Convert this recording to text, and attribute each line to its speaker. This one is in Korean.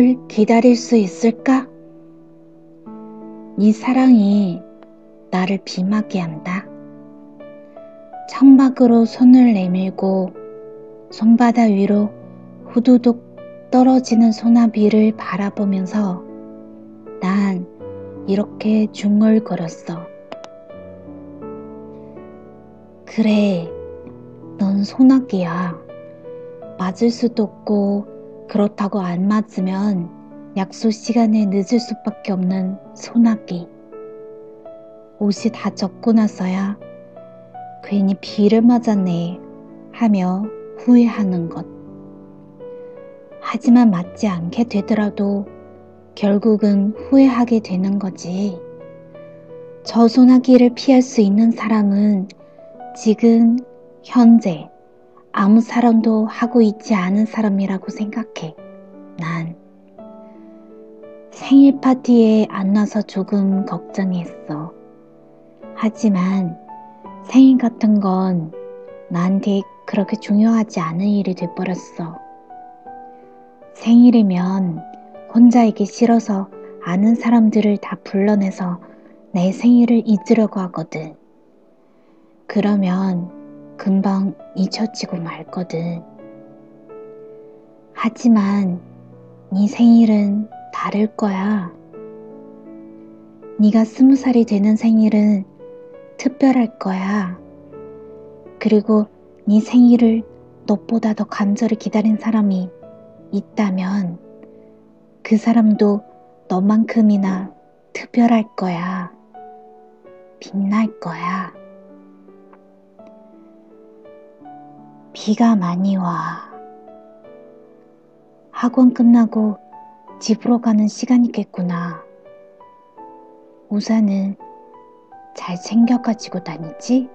Speaker 1: 너를 기다릴 수 있을까? 네 사랑이 나를 비맞게 한다. 창밖으로 손을 내밀고 손바닥 위로 후두둑 떨어지는 소나비를 바라보면서 난 이렇게 중얼거렸어. 그래, 넌 소나기야. 맞을 수도 없고 그렇다고 안 맞으면 약속 시간에 늦을 수밖에 없는 소나기. 옷이 다 젖고 나서야 괜히 비를 맞았네 하며 후회하는 것. 하지만 맞지 않게 되더라도 결국은 후회하게 되는 거지. 저 소나기를 피할 수 있는 사람은 지금, 현재, 아무 사람도 하고 있지 않은 사람이라고 생각해. 난 생일 파티에 안 나서 조금 걱정했어. 하지만 생일 같은 건 나한테 그렇게 중요하지 않은 일이 돼버렸어. 생일이면 혼자이기 싫어서 아는 사람들을 다 불러내서 내 생일을 잊으려고 하거든. 그러면 금방 잊혀지고 말거든. 하지만 네 생일은 다를 거야. 네가 스무 살이 되는 생일은 특별할 거야. 그리고 네 생일을 너보다 더 간절히 기다린 사람이 있다면 그 사람도 너만큼이나 특별할 거야. 빛날 거야. 비가 많이 와. 학원 끝나고 집으로 가는 시간이겠구나. 우산은 잘 챙겨 가지고 다니지?